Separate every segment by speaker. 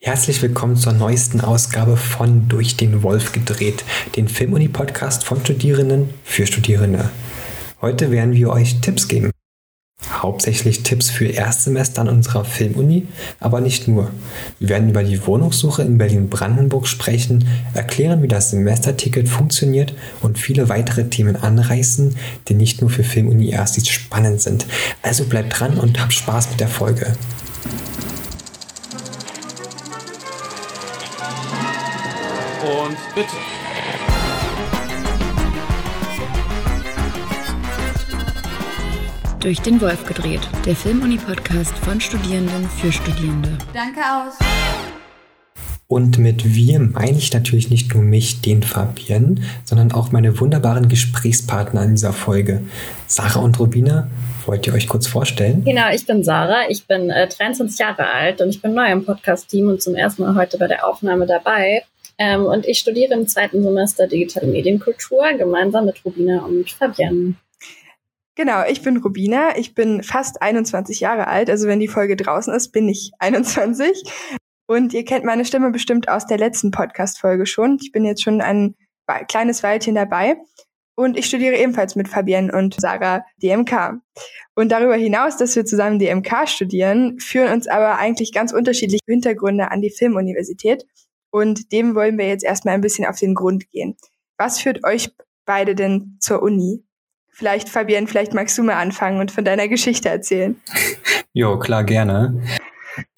Speaker 1: Herzlich willkommen zur neuesten Ausgabe von Durch den Wolf gedreht, den Filmuni-Podcast von Studierenden für Studierende. Heute werden wir euch Tipps geben. Hauptsächlich Tipps für Erstsemester an unserer Filmuni, aber nicht nur. Wir werden über die Wohnungssuche in Berlin-Brandenburg sprechen, erklären, wie das Semesterticket funktioniert und viele weitere Themen anreißen, die nicht nur für Filmuni Erstis spannend sind. Also bleibt dran und habt Spaß mit der Folge.
Speaker 2: Und bitte.
Speaker 3: Durch den Wolf gedreht, der Filmuni-Podcast von Studierenden für Studierende.
Speaker 4: Danke aus.
Speaker 1: Und mit wir meine ich natürlich nicht nur mich, den Fabian, sondern auch meine wunderbaren Gesprächspartner in dieser Folge. Sarah und Rubina, wollt ihr euch kurz vorstellen?
Speaker 5: Genau, ich bin Sarah, ich bin äh, 23 Jahre alt und ich bin neu im Podcast-Team und zum ersten Mal heute bei der Aufnahme dabei. Ähm, und ich studiere im zweiten Semester Digitale Medienkultur gemeinsam mit Rubina und Fabienne.
Speaker 6: Genau, ich bin Rubina. Ich bin fast 21 Jahre alt. Also wenn die Folge draußen ist, bin ich 21. Und ihr kennt meine Stimme bestimmt aus der letzten Podcast-Folge schon. Ich bin jetzt schon ein kleines Weilchen dabei. Und ich studiere ebenfalls mit Fabienne und Sarah DMK. Und darüber hinaus, dass wir zusammen DMK studieren, führen uns aber eigentlich ganz unterschiedliche Hintergründe an die Filmuniversität. Und dem wollen wir jetzt erstmal ein bisschen auf den Grund gehen. Was führt euch beide denn zur Uni? Vielleicht, Fabienne, vielleicht magst du mal anfangen und von deiner Geschichte erzählen.
Speaker 1: Jo, klar, gerne.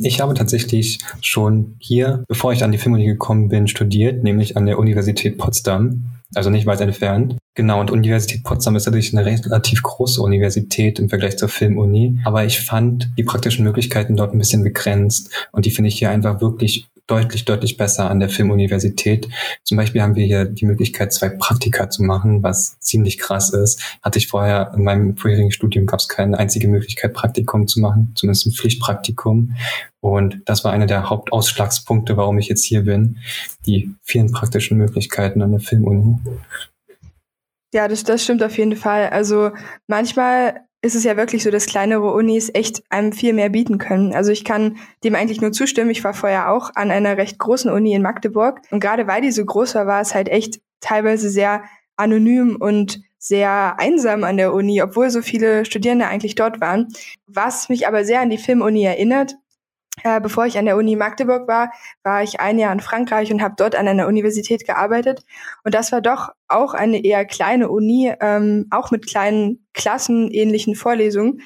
Speaker 1: Ich habe tatsächlich schon hier, bevor ich an die Filmuni gekommen bin, studiert, nämlich an der Universität Potsdam, also nicht weit entfernt. Genau, und Universität Potsdam ist natürlich eine relativ große Universität im Vergleich zur Filmuni, aber ich fand die praktischen Möglichkeiten dort ein bisschen begrenzt und die finde ich hier einfach wirklich deutlich, deutlich besser an der Filmuniversität. Zum Beispiel haben wir hier die Möglichkeit, zwei Praktika zu machen, was ziemlich krass ist. Hatte ich vorher in meinem vorherigen Studium gab es keine einzige Möglichkeit, Praktikum zu machen, zumindest ein Pflichtpraktikum. Und das war einer der Hauptausschlagspunkte, warum ich jetzt hier bin. Die vielen praktischen Möglichkeiten an der Filmuni.
Speaker 6: Ja, das, das stimmt auf jeden Fall. Also manchmal ist es ja wirklich so, dass kleinere Unis echt einem viel mehr bieten können. Also ich kann dem eigentlich nur zustimmen. Ich war vorher auch an einer recht großen Uni in Magdeburg. Und gerade weil die so groß war, war es halt echt teilweise sehr anonym und sehr einsam an der Uni, obwohl so viele Studierende eigentlich dort waren. Was mich aber sehr an die Filmuni erinnert, äh, bevor ich an der Uni Magdeburg war, war ich ein Jahr in Frankreich und habe dort an einer Universität gearbeitet. Und das war doch auch eine eher kleine Uni, ähm, auch mit kleinen Klassen, ähnlichen Vorlesungen,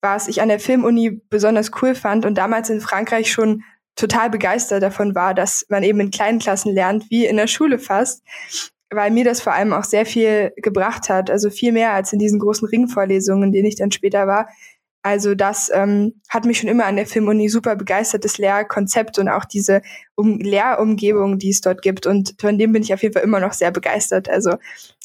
Speaker 6: was ich an der Filmuni besonders cool fand und damals in Frankreich schon total begeistert davon war, dass man eben in kleinen Klassen lernt, wie in der Schule fast, weil mir das vor allem auch sehr viel gebracht hat, also viel mehr als in diesen großen Ringvorlesungen, in denen ich dann später war, also das ähm, hat mich schon immer an der Filmuni super begeistert, das Lehrkonzept und auch diese um Lehrumgebung, die es dort gibt. Und von dem bin ich auf jeden Fall immer noch sehr begeistert. Also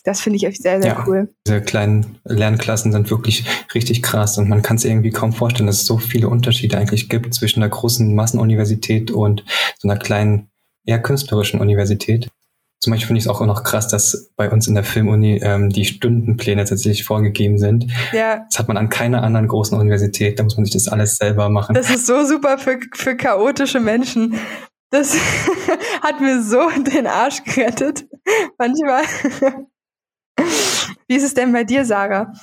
Speaker 6: das finde ich sehr, sehr ja, cool.
Speaker 1: Diese kleinen Lernklassen sind wirklich richtig krass und man kann es irgendwie kaum vorstellen, dass es so viele Unterschiede eigentlich gibt zwischen einer großen Massenuniversität und so einer kleinen, eher künstlerischen Universität. Zum Beispiel finde ich es auch noch krass, dass bei uns in der Filmuni ähm, die Stundenpläne tatsächlich vorgegeben sind. Ja. Das hat man an keiner anderen großen Universität. Da muss man sich das alles selber machen.
Speaker 6: Das ist so super für, für chaotische Menschen. Das hat mir so den Arsch gerettet. Manchmal. Wie ist es denn bei dir, Sarah?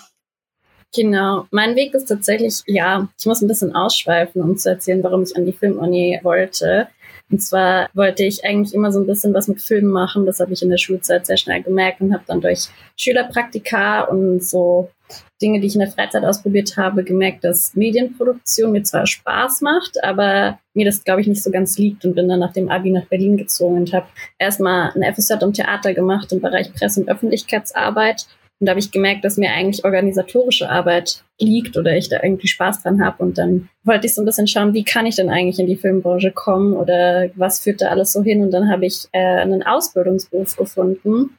Speaker 5: Genau, mein Weg ist tatsächlich, ja, ich muss ein bisschen ausschweifen, um zu erzählen, warum ich an die Filmuni wollte. Und zwar wollte ich eigentlich immer so ein bisschen was mit Filmen machen. Das habe ich in der Schulzeit sehr schnell gemerkt und habe dann durch Schülerpraktika und so Dinge, die ich in der Freizeit ausprobiert habe, gemerkt, dass Medienproduktion mir zwar Spaß macht, aber mir das, glaube ich, nicht so ganz liegt und bin dann nach dem Abi nach Berlin gezogen und habe erstmal ein FSJ im Theater gemacht im Bereich Presse- und Öffentlichkeitsarbeit und da habe ich gemerkt, dass mir eigentlich organisatorische Arbeit liegt oder ich da irgendwie Spaß dran habe. Und dann wollte ich so ein bisschen schauen, wie kann ich denn eigentlich in die Filmbranche kommen oder was führt da alles so hin. Und dann habe ich äh, einen Ausbildungsberuf gefunden,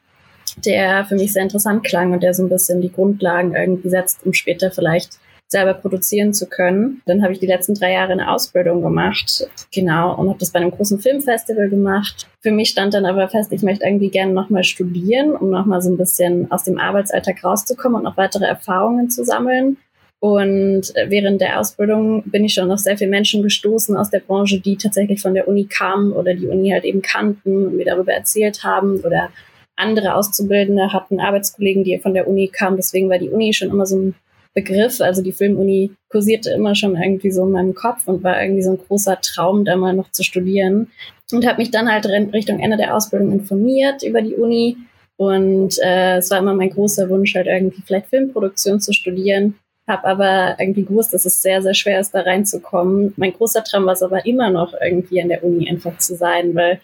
Speaker 5: der für mich sehr interessant klang und der so ein bisschen die Grundlagen irgendwie setzt, um später vielleicht selber produzieren zu können. Dann habe ich die letzten drei Jahre eine Ausbildung gemacht, genau, und habe das bei einem großen Filmfestival gemacht. Für mich stand dann aber fest, ich möchte irgendwie gerne nochmal studieren, um nochmal so ein bisschen aus dem Arbeitsalltag rauszukommen und noch weitere Erfahrungen zu sammeln. Und während der Ausbildung bin ich schon auf sehr viele Menschen gestoßen aus der Branche, die tatsächlich von der Uni kamen oder die Uni halt eben kannten und mir darüber erzählt haben oder andere Auszubildende hatten Arbeitskollegen, die von der Uni kamen. Deswegen war die Uni schon immer so ein Begriff. Also die Filmuni kursierte immer schon irgendwie so in meinem Kopf und war irgendwie so ein großer Traum, da mal noch zu studieren. Und habe mich dann halt Richtung Ende der Ausbildung informiert über die Uni. Und äh, es war immer mein großer Wunsch, halt irgendwie vielleicht Filmproduktion zu studieren. Habe aber irgendwie gewusst, dass es sehr, sehr schwer ist, da reinzukommen. Mein großer Traum war es aber immer noch, irgendwie an der Uni einfach zu sein, weil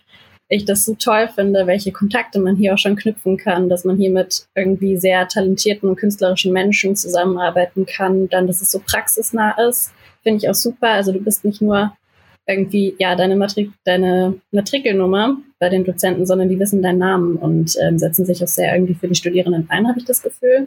Speaker 5: ich das so toll finde, welche Kontakte man hier auch schon knüpfen kann, dass man hier mit irgendwie sehr talentierten und künstlerischen Menschen zusammenarbeiten kann, dann, dass es so praxisnah ist, finde ich auch super. Also du bist nicht nur irgendwie, ja, deine, Matrik deine Matrikelnummer bei den Dozenten, sondern die wissen deinen Namen und ähm, setzen sich auch sehr irgendwie für die Studierenden ein, habe ich das Gefühl.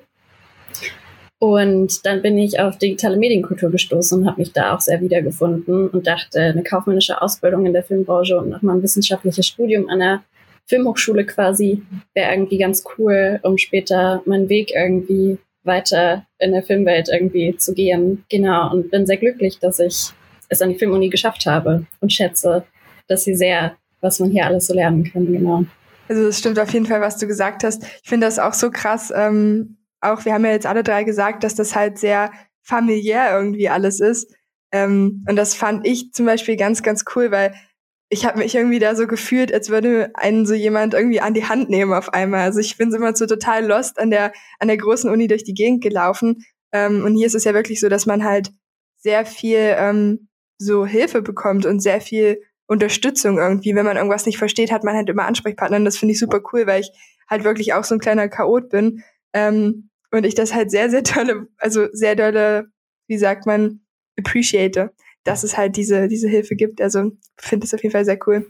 Speaker 5: Und dann bin ich auf digitale Medienkultur gestoßen und habe mich da auch sehr wiedergefunden und dachte, eine kaufmännische Ausbildung in der Filmbranche und nochmal ein wissenschaftliches Studium an der Filmhochschule quasi wäre irgendwie ganz cool, um später meinen Weg irgendwie weiter in der Filmwelt irgendwie zu gehen. Genau. Und bin sehr glücklich, dass ich es an die Filmuni geschafft habe und schätze, dass sie sehr, was man hier alles so lernen kann. Genau.
Speaker 6: Also es stimmt auf jeden Fall, was du gesagt hast. Ich finde das auch so krass, ähm, auch, wir haben ja jetzt alle drei gesagt, dass das halt sehr familiär irgendwie alles ist. Ähm, und das fand ich zum Beispiel ganz, ganz cool, weil ich habe mich irgendwie da so gefühlt, als würde einen so jemand irgendwie an die Hand nehmen auf einmal. Also ich bin so immer so total lost an der, an der großen Uni durch die Gegend gelaufen. Ähm, und hier ist es ja wirklich so, dass man halt sehr viel ähm, so Hilfe bekommt und sehr viel Unterstützung irgendwie. Wenn man irgendwas nicht versteht, hat man halt immer Ansprechpartner. Und das finde ich super cool, weil ich halt wirklich auch so ein kleiner Chaot bin. Ähm, und ich das halt sehr, sehr tolle, also sehr dolle, wie sagt man, appreciate, dass es halt diese, diese Hilfe gibt. Also finde es auf jeden Fall sehr cool.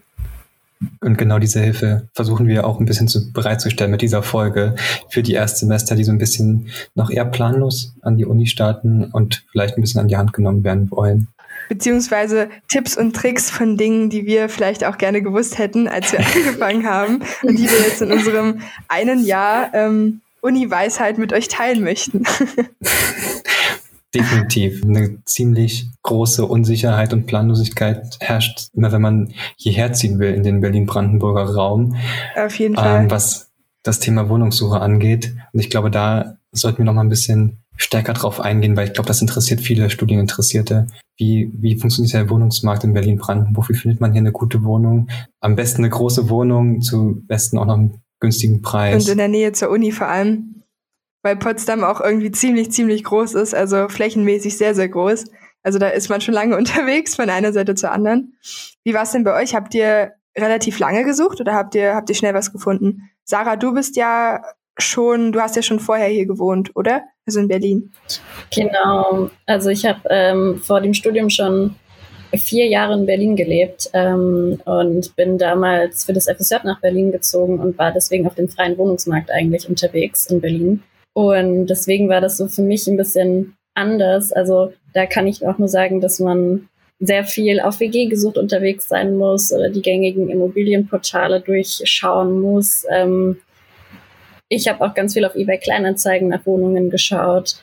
Speaker 1: Und genau diese Hilfe versuchen wir auch ein bisschen zu, bereitzustellen mit dieser Folge für die Erstsemester, die so ein bisschen noch eher planlos an die Uni starten und vielleicht ein bisschen an die Hand genommen werden wollen.
Speaker 6: Beziehungsweise Tipps und Tricks von Dingen, die wir vielleicht auch gerne gewusst hätten, als wir angefangen haben und die wir jetzt in unserem einen Jahr ähm, Uni-Weisheit mit euch teilen möchten.
Speaker 1: Definitiv. Eine ziemlich große Unsicherheit und Planlosigkeit herrscht immer, wenn man hierher ziehen will in den Berlin-Brandenburger Raum.
Speaker 6: Auf jeden Fall.
Speaker 1: Ähm, was das Thema Wohnungssuche angeht. Und ich glaube, da sollten wir noch mal ein bisschen stärker drauf eingehen, weil ich glaube, das interessiert viele Studieninteressierte. Wie, wie funktioniert der Wohnungsmarkt in Berlin-Brandenburg? Wie findet man hier eine gute Wohnung? Am besten eine große Wohnung, zu besten auch noch günstigen Preis.
Speaker 6: Und in der Nähe zur Uni vor allem, weil Potsdam auch irgendwie ziemlich, ziemlich groß ist, also flächenmäßig sehr, sehr groß. Also da ist man schon lange unterwegs von einer Seite zur anderen. Wie war es denn bei euch? Habt ihr relativ lange gesucht oder habt ihr, habt ihr schnell was gefunden? Sarah, du bist ja schon, du hast ja schon vorher hier gewohnt, oder? Also in Berlin.
Speaker 5: Genau. Also ich habe ähm, vor dem Studium schon vier Jahre in Berlin gelebt ähm, und bin damals für das FSJ nach Berlin gezogen und war deswegen auf dem freien Wohnungsmarkt eigentlich unterwegs in Berlin. Und deswegen war das so für mich ein bisschen anders. Also da kann ich auch nur sagen, dass man sehr viel auf WG gesucht unterwegs sein muss oder die gängigen Immobilienportale durchschauen muss. Ähm, ich habe auch ganz viel auf eBay Kleinanzeigen nach Wohnungen geschaut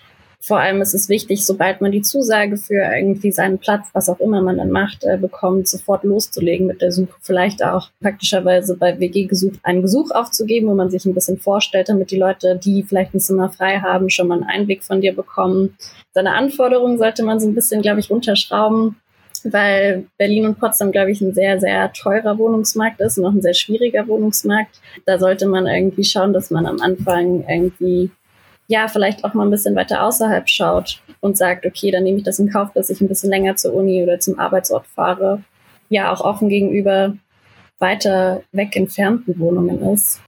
Speaker 5: vor allem ist es wichtig, sobald man die Zusage für irgendwie seinen Platz, was auch immer man dann macht, äh, bekommt, sofort loszulegen mit der Suche. Vielleicht auch praktischerweise bei WG gesucht einen Gesuch aufzugeben, wo man sich ein bisschen vorstellt, damit die Leute, die vielleicht ein Zimmer frei haben, schon mal einen Einblick von dir bekommen. Seine Anforderungen sollte man so ein bisschen, glaube ich, runterschrauben weil Berlin und Potsdam, glaube ich, ein sehr, sehr teurer Wohnungsmarkt ist und auch ein sehr schwieriger Wohnungsmarkt. Da sollte man irgendwie schauen, dass man am Anfang irgendwie ja, vielleicht auch mal ein bisschen weiter außerhalb schaut und sagt, okay, dann nehme ich das in Kauf, dass ich ein bisschen länger zur Uni oder zum Arbeitsort fahre. Ja, auch offen gegenüber weiter weg entfernten Wohnungen ist.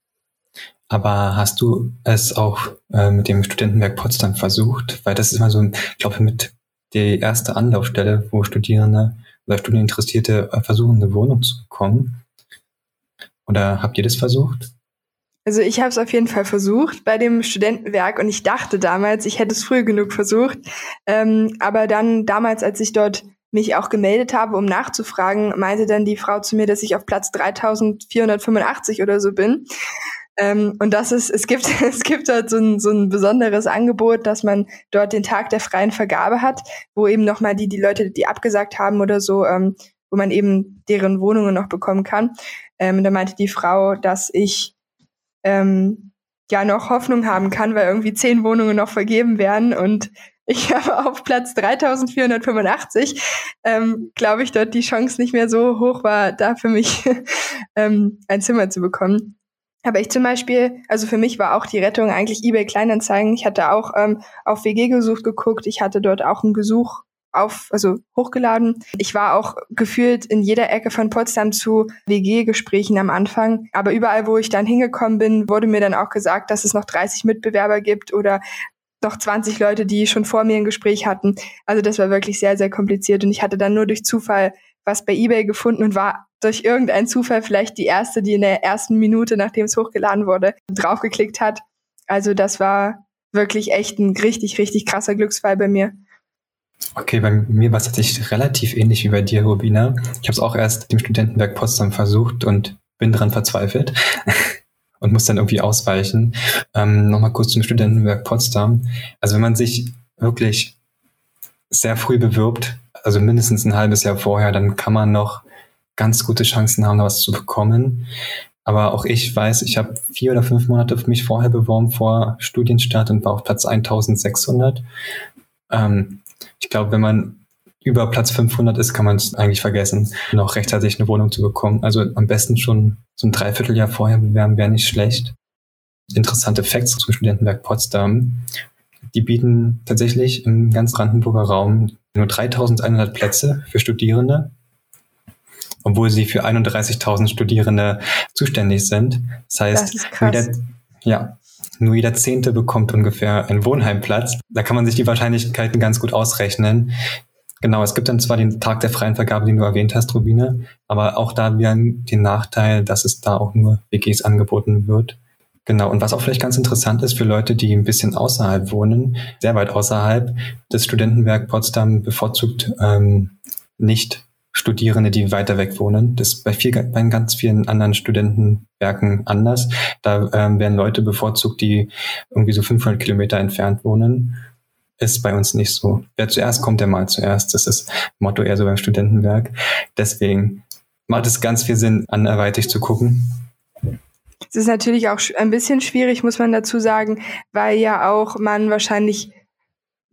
Speaker 1: Aber hast du es auch äh, mit dem Studentenwerk Potsdam versucht? Weil das ist immer so, ich glaube, mit die erste Anlaufstelle, wo Studierende oder Studieninteressierte äh, versuchen, eine Wohnung zu bekommen. Oder habt ihr das versucht?
Speaker 6: Also ich habe es auf jeden Fall versucht bei dem Studentenwerk und ich dachte damals, ich hätte es früh genug versucht. Ähm, aber dann damals, als ich dort mich auch gemeldet habe, um nachzufragen, meinte dann die Frau zu mir, dass ich auf Platz 3485 oder so bin. Ähm, und das ist, es gibt, es gibt dort so ein, so ein besonderes Angebot, dass man dort den Tag der freien Vergabe hat, wo eben nochmal die, die Leute, die abgesagt haben oder so, ähm, wo man eben deren Wohnungen noch bekommen kann. Ähm, da meinte die Frau, dass ich ähm, ja noch Hoffnung haben kann, weil irgendwie zehn Wohnungen noch vergeben werden und ich habe auf Platz 3485, ähm, glaube ich, dort die Chance nicht mehr so hoch war, da für mich ähm, ein Zimmer zu bekommen. Aber ich zum Beispiel, also für mich war auch die Rettung eigentlich eBay Kleinanzeigen. Ich hatte auch ähm, auf WG gesucht geguckt. Ich hatte dort auch einen Gesuch auf, also hochgeladen. Ich war auch gefühlt in jeder Ecke von Potsdam zu WG-Gesprächen am Anfang. Aber überall, wo ich dann hingekommen bin, wurde mir dann auch gesagt, dass es noch 30 Mitbewerber gibt oder noch 20 Leute, die schon vor mir ein Gespräch hatten. Also das war wirklich sehr, sehr kompliziert. Und ich hatte dann nur durch Zufall was bei eBay gefunden und war durch irgendeinen Zufall vielleicht die erste, die in der ersten Minute, nachdem es hochgeladen wurde, draufgeklickt hat. Also das war wirklich echt ein richtig, richtig krasser Glücksfall bei mir.
Speaker 1: Okay, bei mir war es tatsächlich relativ ähnlich wie bei dir, Rubina. Ich habe es auch erst im Studentenwerk Potsdam versucht und bin dran verzweifelt und muss dann irgendwie ausweichen. Ähm, Nochmal kurz zum Studentenwerk Potsdam. Also wenn man sich wirklich sehr früh bewirbt, also mindestens ein halbes Jahr vorher, dann kann man noch ganz gute Chancen haben, was zu bekommen. Aber auch ich weiß, ich habe vier oder fünf Monate für mich vorher beworben vor Studienstart und war auf Platz 1600. Ähm, ich glaube, wenn man über Platz 500 ist, kann man es eigentlich vergessen, noch rechtzeitig eine Wohnung zu bekommen. Also am besten schon so ein Dreivierteljahr vorher bewerben wäre nicht schlecht. Interessante Facts zum Studentenwerk Potsdam. Die bieten tatsächlich im ganz Brandenburger Raum nur 3100 Plätze für Studierende, obwohl sie für 31.000 Studierende zuständig sind. Das heißt, das ja, nur jeder Zehnte bekommt ungefähr einen Wohnheimplatz. Da kann man sich die Wahrscheinlichkeiten ganz gut ausrechnen. Genau, es gibt dann zwar den Tag der freien Vergabe, den du erwähnt hast, Rubine, aber auch da wieder den Nachteil, dass es da auch nur WGs angeboten wird. Genau, und was auch vielleicht ganz interessant ist für Leute, die ein bisschen außerhalb wohnen, sehr weit außerhalb, das Studentenwerk Potsdam bevorzugt ähm, nicht Studierende, die weiter weg wohnen. Das ist bei, viel, bei ganz vielen anderen Studentenwerken anders. Da ähm, werden Leute bevorzugt, die irgendwie so 500 Kilometer entfernt wohnen. Ist bei uns nicht so. Wer zuerst kommt, der mal zuerst. Das ist Motto eher so beim Studentenwerk. Deswegen macht es ganz viel Sinn, anderweitig zu gucken.
Speaker 6: Es ist natürlich auch ein bisschen schwierig, muss man dazu sagen, weil ja auch man wahrscheinlich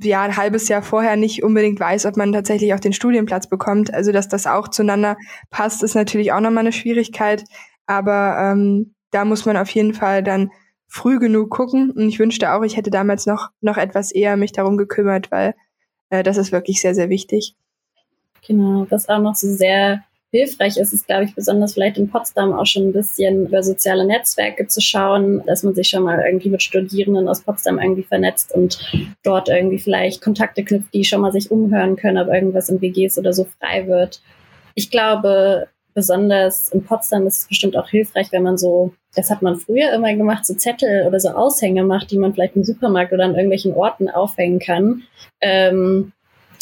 Speaker 6: ja ein halbes Jahr vorher nicht unbedingt weiß, ob man tatsächlich auch den Studienplatz bekommt. Also dass das auch zueinander passt, ist natürlich auch nochmal eine Schwierigkeit. Aber ähm, da muss man auf jeden Fall dann früh genug gucken. Und ich wünschte auch, ich hätte damals noch, noch etwas eher mich darum gekümmert, weil äh, das ist wirklich sehr, sehr wichtig.
Speaker 5: Genau, was auch noch so sehr hilfreich ist es, glaube ich, besonders vielleicht in Potsdam auch schon ein bisschen über soziale Netzwerke zu schauen, dass man sich schon mal irgendwie mit Studierenden aus Potsdam irgendwie vernetzt und dort irgendwie vielleicht Kontakte knüpft, die schon mal sich umhören können, ob irgendwas in WGs oder so frei wird. Ich glaube, besonders in Potsdam ist es bestimmt auch hilfreich, wenn man so, das hat man früher immer gemacht, so Zettel oder so Aushänge macht, die man vielleicht im Supermarkt oder an irgendwelchen Orten aufhängen kann. Ähm,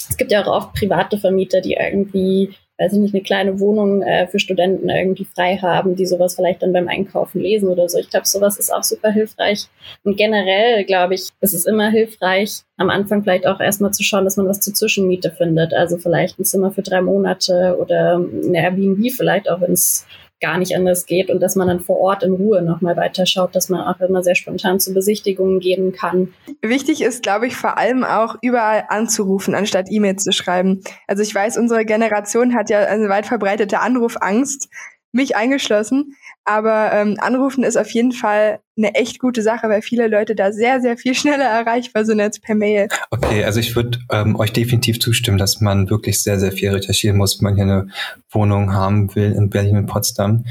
Speaker 5: es gibt ja auch oft private Vermieter, die irgendwie weiß ich nicht, eine kleine Wohnung äh, für Studenten irgendwie frei haben, die sowas vielleicht dann beim Einkaufen lesen oder so. Ich glaube, sowas ist auch super hilfreich. Und generell, glaube ich, ist es immer hilfreich, am Anfang vielleicht auch erstmal zu schauen, dass man was zur Zwischenmiete findet. Also vielleicht ein Zimmer für drei Monate oder eine Airbnb vielleicht, auch wenn es gar nicht anders geht und dass man dann vor Ort in Ruhe nochmal weiterschaut, dass man auch immer sehr spontan zu Besichtigungen gehen kann.
Speaker 6: Wichtig ist, glaube ich, vor allem auch überall anzurufen, anstatt E-Mails zu schreiben. Also ich weiß, unsere Generation hat ja eine weit verbreitete Anrufangst, mich eingeschlossen. Aber ähm, anrufen ist auf jeden Fall eine echt gute Sache, weil viele Leute da sehr, sehr viel schneller erreichbar sind als per Mail.
Speaker 1: Okay, also ich würde ähm, euch definitiv zustimmen, dass man wirklich sehr, sehr viel recherchieren muss, wenn man hier eine Wohnung haben will in Berlin und Potsdam.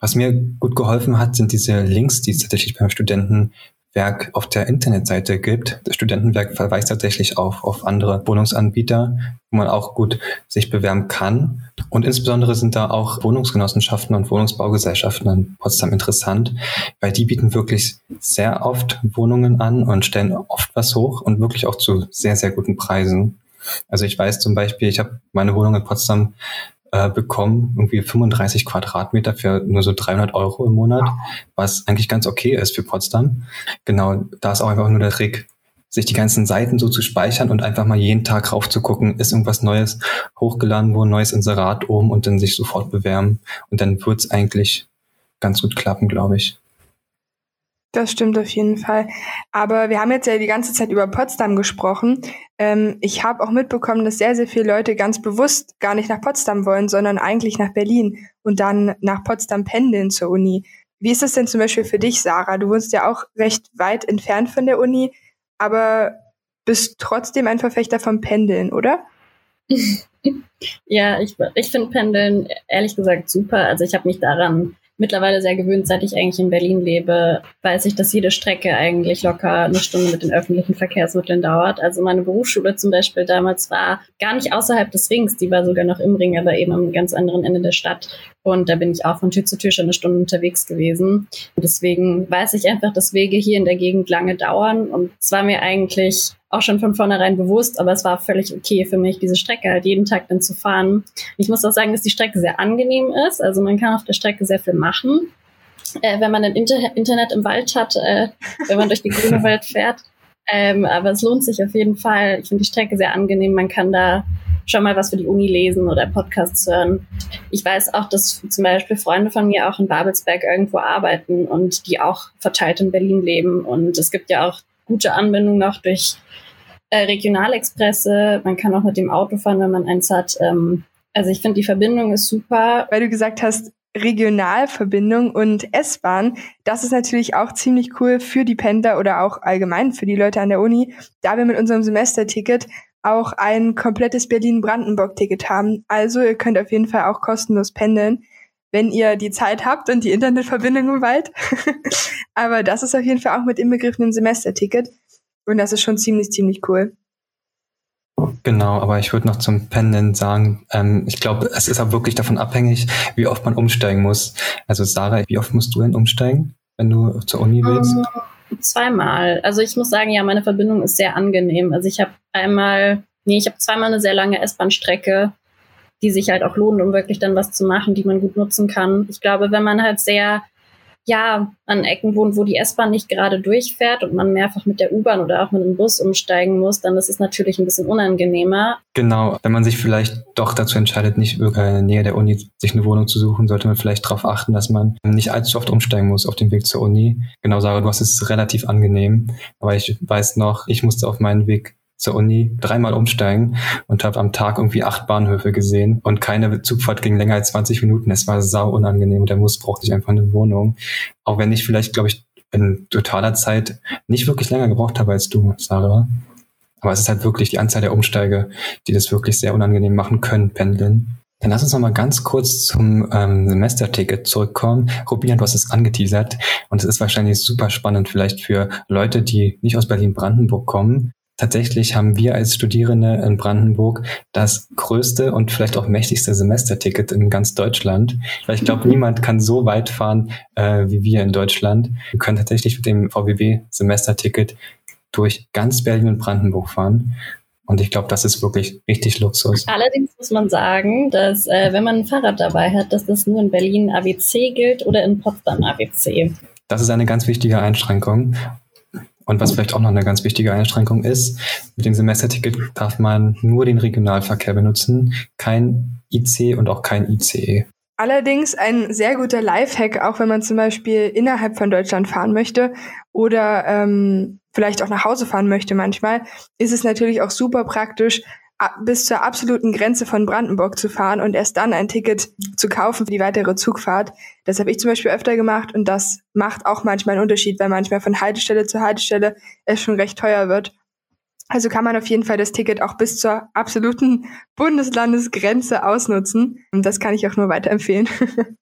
Speaker 1: Was mir gut geholfen hat, sind diese Links, die es tatsächlich beim Studenten Werk auf der Internetseite gibt. Das Studentenwerk verweist tatsächlich auch auf andere Wohnungsanbieter, wo man auch gut sich bewerben kann. Und insbesondere sind da auch Wohnungsgenossenschaften und Wohnungsbaugesellschaften in Potsdam interessant, weil die bieten wirklich sehr oft Wohnungen an und stellen oft was hoch und wirklich auch zu sehr, sehr guten Preisen. Also ich weiß zum Beispiel, ich habe meine Wohnung in Potsdam äh, bekommen, irgendwie 35 Quadratmeter für nur so 300 Euro im Monat, was eigentlich ganz okay ist für Potsdam. Genau, da ist auch einfach nur der Trick, sich die ganzen Seiten so zu speichern und einfach mal jeden Tag rauf zu gucken, ist irgendwas Neues hochgeladen worden, neues Inserat oben und dann sich sofort bewerben. Und dann wird's eigentlich ganz gut klappen, glaube ich.
Speaker 6: Das stimmt auf jeden Fall. Aber wir haben jetzt ja die ganze Zeit über Potsdam gesprochen. Ähm, ich habe auch mitbekommen, dass sehr, sehr viele Leute ganz bewusst gar nicht nach Potsdam wollen, sondern eigentlich nach Berlin und dann nach Potsdam pendeln zur Uni. Wie ist es denn zum Beispiel für dich, Sarah? Du wohnst ja auch recht weit entfernt von der Uni, aber bist trotzdem ein Verfechter vom Pendeln, oder?
Speaker 5: ja, ich, ich finde Pendeln ehrlich gesagt super. Also ich habe mich daran mittlerweile sehr gewöhnt, seit ich eigentlich in Berlin lebe, weiß ich, dass jede Strecke eigentlich locker eine Stunde mit den öffentlichen Verkehrsmitteln dauert. Also meine Berufsschule zum Beispiel damals war gar nicht außerhalb des Rings, die war sogar noch im Ring, aber eben am ganz anderen Ende der Stadt. Und da bin ich auch von Tür zu Tür schon eine Stunde unterwegs gewesen. Und deswegen weiß ich einfach, dass Wege hier in der Gegend lange dauern. Und es war mir eigentlich auch schon von vornherein bewusst, aber es war völlig okay für mich, diese Strecke halt jeden Tag dann zu fahren. Ich muss auch sagen, dass die Strecke sehr angenehm ist. Also man kann auf der Strecke sehr viel machen. Äh, wenn man ein Inter Internet im Wald hat, äh, wenn man durch die grüne Welt fährt. Ähm, aber es lohnt sich auf jeden Fall. Ich finde die Strecke sehr angenehm. Man kann da schon mal was für die Uni lesen oder Podcasts hören. Ich weiß auch, dass zum Beispiel Freunde von mir auch in Babelsberg irgendwo arbeiten und die auch verteilt in Berlin leben. Und es gibt ja auch gute Anbindung noch durch äh, Regionalexpresse. Man kann auch mit dem Auto fahren, wenn man eins hat. Ähm, also ich finde, die Verbindung ist super.
Speaker 6: Weil du gesagt hast, Regionalverbindung und S-Bahn, das ist natürlich auch ziemlich cool für die Pendler oder auch allgemein für die Leute an der Uni, da wir mit unserem Semesterticket auch ein komplettes Berlin-Brandenburg-Ticket haben. Also ihr könnt auf jeden Fall auch kostenlos pendeln, wenn ihr die Zeit habt und die Internetverbindung im Wald. Aber das ist auf jeden Fall auch mit inbegriffen im Semesterticket. Und das ist schon ziemlich, ziemlich cool.
Speaker 1: Genau, aber ich würde noch zum Pendeln sagen, ähm, ich glaube, es ist auch wirklich davon abhängig, wie oft man umsteigen muss. Also Sarah, wie oft musst du denn umsteigen, wenn du zur Uni willst? Um,
Speaker 5: ähm, zweimal. Also ich muss sagen, ja, meine Verbindung ist sehr angenehm. Also ich habe einmal, nee, ich habe zweimal eine sehr lange S-Bahn-Strecke, die sich halt auch lohnt, um wirklich dann was zu machen, die man gut nutzen kann. Ich glaube, wenn man halt sehr ja, an Ecken wohnt, wo die S-Bahn nicht gerade durchfährt und man mehrfach mit der U-Bahn oder auch mit dem Bus umsteigen muss, dann ist es natürlich ein bisschen unangenehmer.
Speaker 1: Genau, wenn man sich vielleicht doch dazu entscheidet, nicht in der Nähe der Uni sich eine Wohnung zu suchen, sollte man vielleicht darauf achten, dass man nicht allzu oft umsteigen muss auf dem Weg zur Uni. Genau, Sarah, du hast es relativ angenehm, aber ich weiß noch, ich musste auf meinen Weg zur Uni dreimal umsteigen und habe am Tag irgendwie acht Bahnhöfe gesehen und keine Zugfahrt ging länger als 20 Minuten. Es war sau unangenehm und der Muss brauchte ich einfach eine Wohnung. Auch wenn ich vielleicht, glaube ich, in totaler Zeit nicht wirklich länger gebraucht habe als du, Sarah. Aber es ist halt wirklich die Anzahl der Umsteige, die das wirklich sehr unangenehm machen können, pendeln. Dann lass uns noch mal ganz kurz zum ähm, Semesterticket zurückkommen. Rubina, du hast es angeteasert und es ist wahrscheinlich super spannend vielleicht für Leute, die nicht aus Berlin-Brandenburg kommen, Tatsächlich haben wir als Studierende in Brandenburg das größte und vielleicht auch mächtigste Semesterticket in ganz Deutschland. Weil ich glaube, niemand kann so weit fahren äh, wie wir in Deutschland. Wir können tatsächlich mit dem VBB-Semesterticket durch ganz Berlin und Brandenburg fahren. Und ich glaube, das ist wirklich richtig Luxus.
Speaker 5: Allerdings muss man sagen, dass äh, wenn man ein Fahrrad dabei hat, dass das nur in Berlin ABC gilt oder in Potsdam ABC.
Speaker 1: Das ist eine ganz wichtige Einschränkung. Und was vielleicht auch noch eine ganz wichtige Einschränkung ist, mit dem Semesterticket darf man nur den Regionalverkehr benutzen, kein IC und auch kein ICE.
Speaker 6: Allerdings ein sehr guter Lifehack, auch wenn man zum Beispiel innerhalb von Deutschland fahren möchte oder ähm, vielleicht auch nach Hause fahren möchte manchmal, ist es natürlich auch super praktisch, bis zur absoluten Grenze von Brandenburg zu fahren und erst dann ein Ticket zu kaufen für die weitere Zugfahrt. Das habe ich zum Beispiel öfter gemacht und das macht auch manchmal einen Unterschied, weil manchmal von Haltestelle zu Haltestelle es schon recht teuer wird. Also kann man auf jeden Fall das Ticket auch bis zur absoluten Bundeslandesgrenze ausnutzen. Und das kann ich auch nur weiterempfehlen.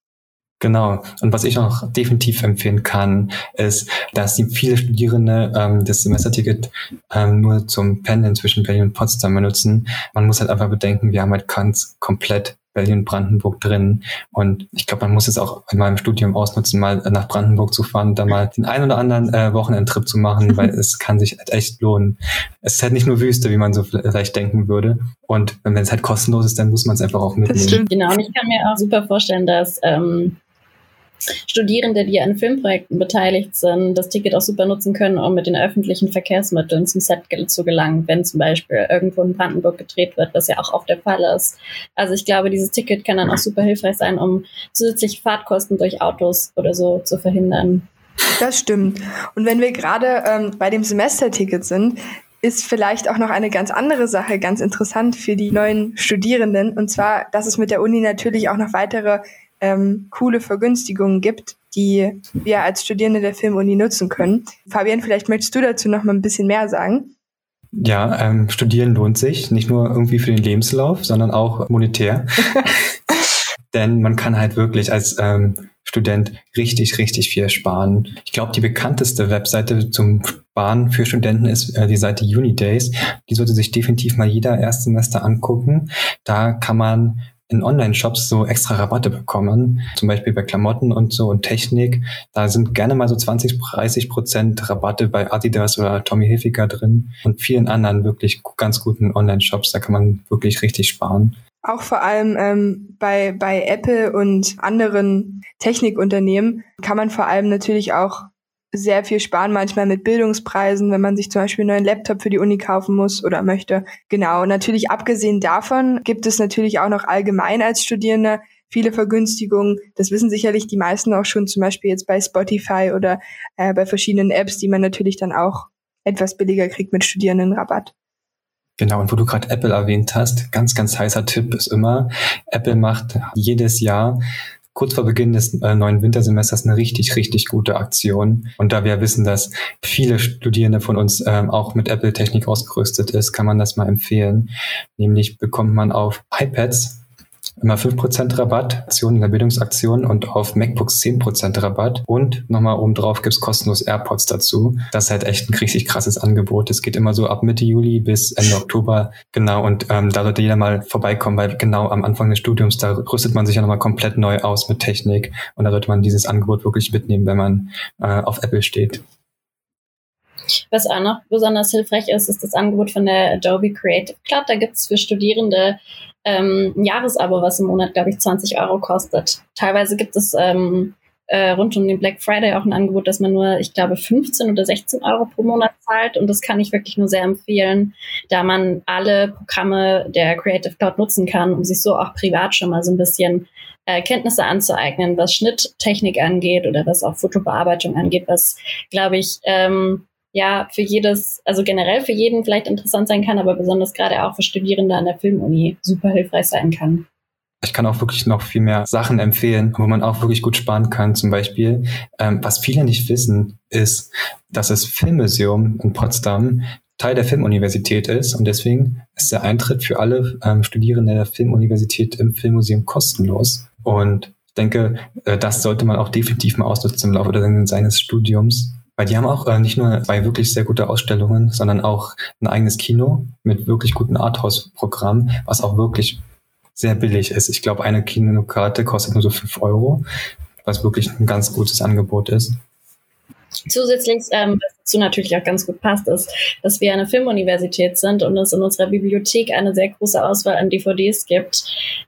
Speaker 1: Genau. Und was ich auch definitiv empfehlen kann, ist, dass die viele Studierende ähm, das Semesterticket ähm, nur zum Pendeln zwischen Berlin und Potsdam benutzen. Man muss halt einfach bedenken, wir haben halt ganz komplett Berlin-Brandenburg drin. Und ich glaube, man muss es auch in meinem Studium ausnutzen, mal nach Brandenburg zu fahren, da mal den ein oder anderen äh, Wochenendtrip zu machen, weil es kann sich halt echt lohnen. Es ist halt nicht nur Wüste, wie man so vielleicht denken würde. Und wenn es halt kostenlos ist, dann muss man es einfach auch mitnehmen.
Speaker 5: Genau, und ich kann mir auch super vorstellen, dass ähm, Studierende, die an Filmprojekten beteiligt sind, das Ticket auch super nutzen können, um mit den öffentlichen Verkehrsmitteln zum Set zu gelangen, wenn zum Beispiel irgendwo in Brandenburg gedreht wird, was ja auch oft der Fall ist. Also ich glaube, dieses Ticket kann dann auch super hilfreich sein, um zusätzliche Fahrtkosten durch Autos oder so zu verhindern.
Speaker 6: Das stimmt. Und wenn wir gerade ähm, bei dem Semesterticket sind, ist vielleicht auch noch eine ganz andere Sache ganz interessant für die neuen Studierenden. Und zwar, dass es mit der Uni natürlich auch noch weitere ähm, coole Vergünstigungen gibt, die wir als Studierende der Filmuni nutzen können. Fabian, vielleicht möchtest du dazu noch mal ein bisschen mehr sagen.
Speaker 1: Ja, ähm, studieren lohnt sich, nicht nur irgendwie für den Lebenslauf, sondern auch monetär. Denn man kann halt wirklich als ähm, Student richtig, richtig viel sparen. Ich glaube, die bekannteste Webseite zum Sparen für Studenten ist äh, die Seite Unidays. Die sollte sich definitiv mal jeder Erstsemester angucken. Da kann man in Online-Shops so extra Rabatte bekommen, zum Beispiel bei Klamotten und so und Technik. Da sind gerne mal so 20, 30 Prozent Rabatte bei Adidas oder Tommy Hilfiger drin und vielen anderen wirklich ganz guten Online-Shops. Da kann man wirklich richtig sparen.
Speaker 6: Auch vor allem ähm, bei, bei Apple und anderen Technikunternehmen kann man vor allem natürlich auch sehr viel sparen, manchmal mit Bildungspreisen, wenn man sich zum Beispiel einen neuen Laptop für die Uni kaufen muss oder möchte. Genau, natürlich abgesehen davon gibt es natürlich auch noch allgemein als Studierender viele Vergünstigungen. Das wissen sicherlich die meisten auch schon, zum Beispiel jetzt bei Spotify oder äh, bei verschiedenen Apps, die man natürlich dann auch etwas billiger kriegt mit Studierendenrabatt.
Speaker 1: Genau, und wo du gerade Apple erwähnt hast, ganz, ganz heißer Tipp ist immer, Apple macht jedes Jahr kurz vor Beginn des äh, neuen Wintersemesters eine richtig, richtig gute Aktion. Und da wir wissen, dass viele Studierende von uns ähm, auch mit Apple-Technik ausgerüstet ist, kann man das mal empfehlen. Nämlich bekommt man auf iPads immer 5% Rabatt, Aktion in der Bildungsaktion und auf MacBooks 10% Rabatt. Und nochmal oben drauf gibt's kostenlos AirPods dazu. Das ist halt echt ein richtig krasses Angebot. Es geht immer so ab Mitte Juli bis Ende Oktober. Genau, und ähm, da sollte jeder mal vorbeikommen, weil genau am Anfang des Studiums, da rüstet man sich ja nochmal komplett neu aus mit Technik. Und da sollte man dieses Angebot wirklich mitnehmen, wenn man äh, auf Apple steht.
Speaker 5: Was auch noch besonders hilfreich ist, ist das Angebot von der Adobe Creative Cloud. Da gibt's für Studierende ähm, ein Jahresabo, was im Monat, glaube ich, 20 Euro kostet. Teilweise gibt es ähm, äh, rund um den Black Friday auch ein Angebot, dass man nur, ich glaube, 15 oder 16 Euro pro Monat zahlt. Und das kann ich wirklich nur sehr empfehlen, da man alle Programme der Creative Cloud nutzen kann, um sich so auch privat schon mal so ein bisschen äh, Kenntnisse anzueignen, was Schnitttechnik angeht oder was auch Fotobearbeitung angeht, was, glaube ich, ähm, ja für jedes, also generell für jeden vielleicht interessant sein kann, aber besonders gerade auch für Studierende an der Filmuni super hilfreich sein kann.
Speaker 1: Ich kann auch wirklich noch viel mehr Sachen empfehlen, wo man auch wirklich gut sparen kann. Zum Beispiel, ähm, was viele nicht wissen, ist, dass das Filmmuseum in Potsdam Teil der Filmuniversität ist und deswegen ist der Eintritt für alle ähm, Studierende der Filmuniversität im Filmmuseum kostenlos. Und ich denke, äh, das sollte man auch definitiv mal ausnutzen im Laufe seines Studiums, weil die haben auch äh, nicht nur zwei wirklich sehr gute Ausstellungen, sondern auch ein eigenes Kino mit wirklich guten Arthouse-Programm, was auch wirklich sehr billig ist. Ich glaube, eine Kinokarte kostet nur so fünf Euro, was wirklich ein ganz gutes Angebot ist.
Speaker 5: Zusätzlich, ähm, was dazu natürlich auch ganz gut passt, ist, dass wir eine Filmuniversität sind und es in unserer Bibliothek eine sehr große Auswahl an DVDs gibt,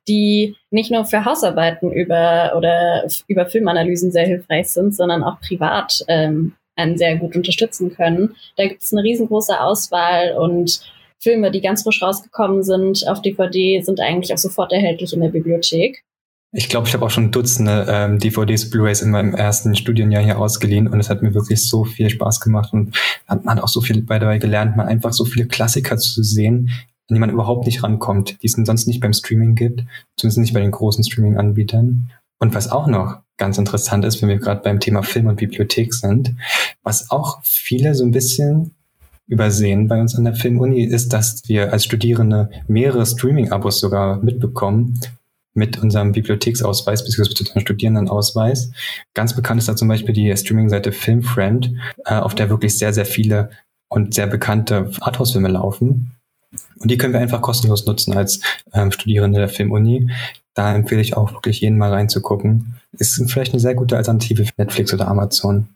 Speaker 5: die nicht nur für Hausarbeiten über oder über Filmanalysen sehr hilfreich sind, sondern auch privat ähm, einen sehr gut unterstützen können. Da gibt es eine riesengroße Auswahl und Filme, die ganz frisch rausgekommen sind auf DVD, sind eigentlich auch sofort erhältlich in der Bibliothek.
Speaker 1: Ich glaube, ich habe auch schon Dutzende ähm, DVDs, Blu-rays in meinem ersten Studienjahr hier ausgeliehen und es hat mir wirklich so viel Spaß gemacht und hat man auch so viel dabei gelernt, mal einfach so viele Klassiker zu sehen, an die man überhaupt nicht rankommt, die es sonst nicht beim Streaming gibt, zumindest nicht bei den großen Streaming-Anbietern. Und was auch noch ganz interessant ist, wenn wir gerade beim Thema Film und Bibliothek sind, was auch viele so ein bisschen übersehen bei uns an der Filmuni, ist, dass wir als Studierende mehrere Streaming-Abos sogar mitbekommen mit unserem Bibliotheksausweis bzw. Studierendenausweis. Ganz bekannt ist da zum Beispiel die Streaming-Seite Filmfriend, äh, auf der wirklich sehr, sehr viele und sehr bekannte Arthouse-Filme laufen. Und die können wir einfach kostenlos nutzen als ähm, Studierende der Filmuni. Da empfehle ich auch wirklich jeden mal reinzugucken. Ist vielleicht eine sehr gute Alternative für Netflix oder Amazon.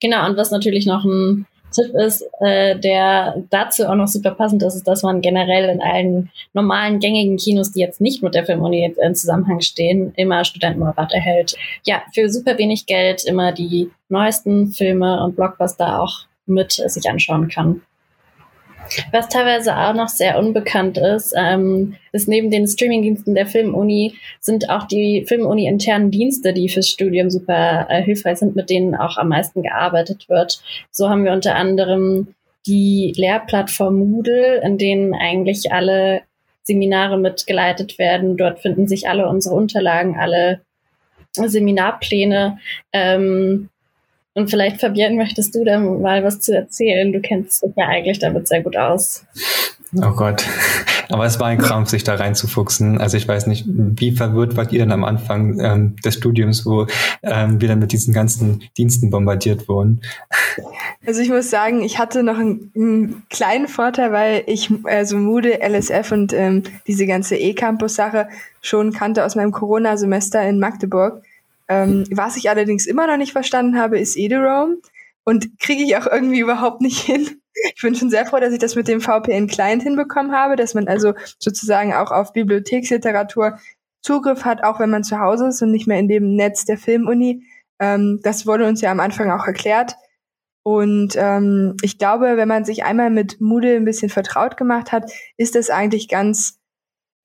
Speaker 5: Genau, und was natürlich noch ein Tipp ist, äh, der dazu auch noch super passend ist, ist, dass man generell in allen normalen gängigen Kinos, die jetzt nicht mit der Filmuni in Zusammenhang stehen, immer Studentenrabatt erhält. Ja, für super wenig Geld immer die neuesten Filme und Blockbuster auch mit sich anschauen kann. Was teilweise auch noch sehr unbekannt ist, ähm, ist neben den Streamingdiensten der Filmuni sind auch die Filmuni internen Dienste, die fürs Studium super äh, hilfreich sind, mit denen auch am meisten gearbeitet wird. So haben wir unter anderem die Lehrplattform Moodle, in denen eigentlich alle Seminare mitgeleitet werden. Dort finden sich alle unsere Unterlagen, alle Seminarpläne. Ähm, und vielleicht, Fabienne, möchtest du da mal was zu erzählen? Du kennst dich ja eigentlich damit sehr gut aus.
Speaker 1: Oh Gott. Aber es war ein Krampf, sich da reinzufuchsen. Also ich weiß nicht, wie verwirrt wart ihr denn am Anfang ähm, des Studiums, wo ähm, wir dann mit diesen ganzen Diensten bombardiert wurden?
Speaker 6: Also ich muss sagen, ich hatte noch einen, einen kleinen Vorteil, weil ich also Moodle, LSF und ähm, diese ganze E-Campus-Sache schon kannte aus meinem Corona-Semester in Magdeburg. Ähm, was ich allerdings immer noch nicht verstanden habe, ist Ethereum und kriege ich auch irgendwie überhaupt nicht hin. Ich bin schon sehr froh, dass ich das mit dem VPN-Client hinbekommen habe, dass man also sozusagen auch auf Bibliotheksliteratur Zugriff hat, auch wenn man zu Hause ist und nicht mehr in dem Netz der Filmuni. Ähm, das wurde uns ja am Anfang auch erklärt. Und ähm, ich glaube, wenn man sich einmal mit Moodle ein bisschen vertraut gemacht hat, ist das eigentlich ganz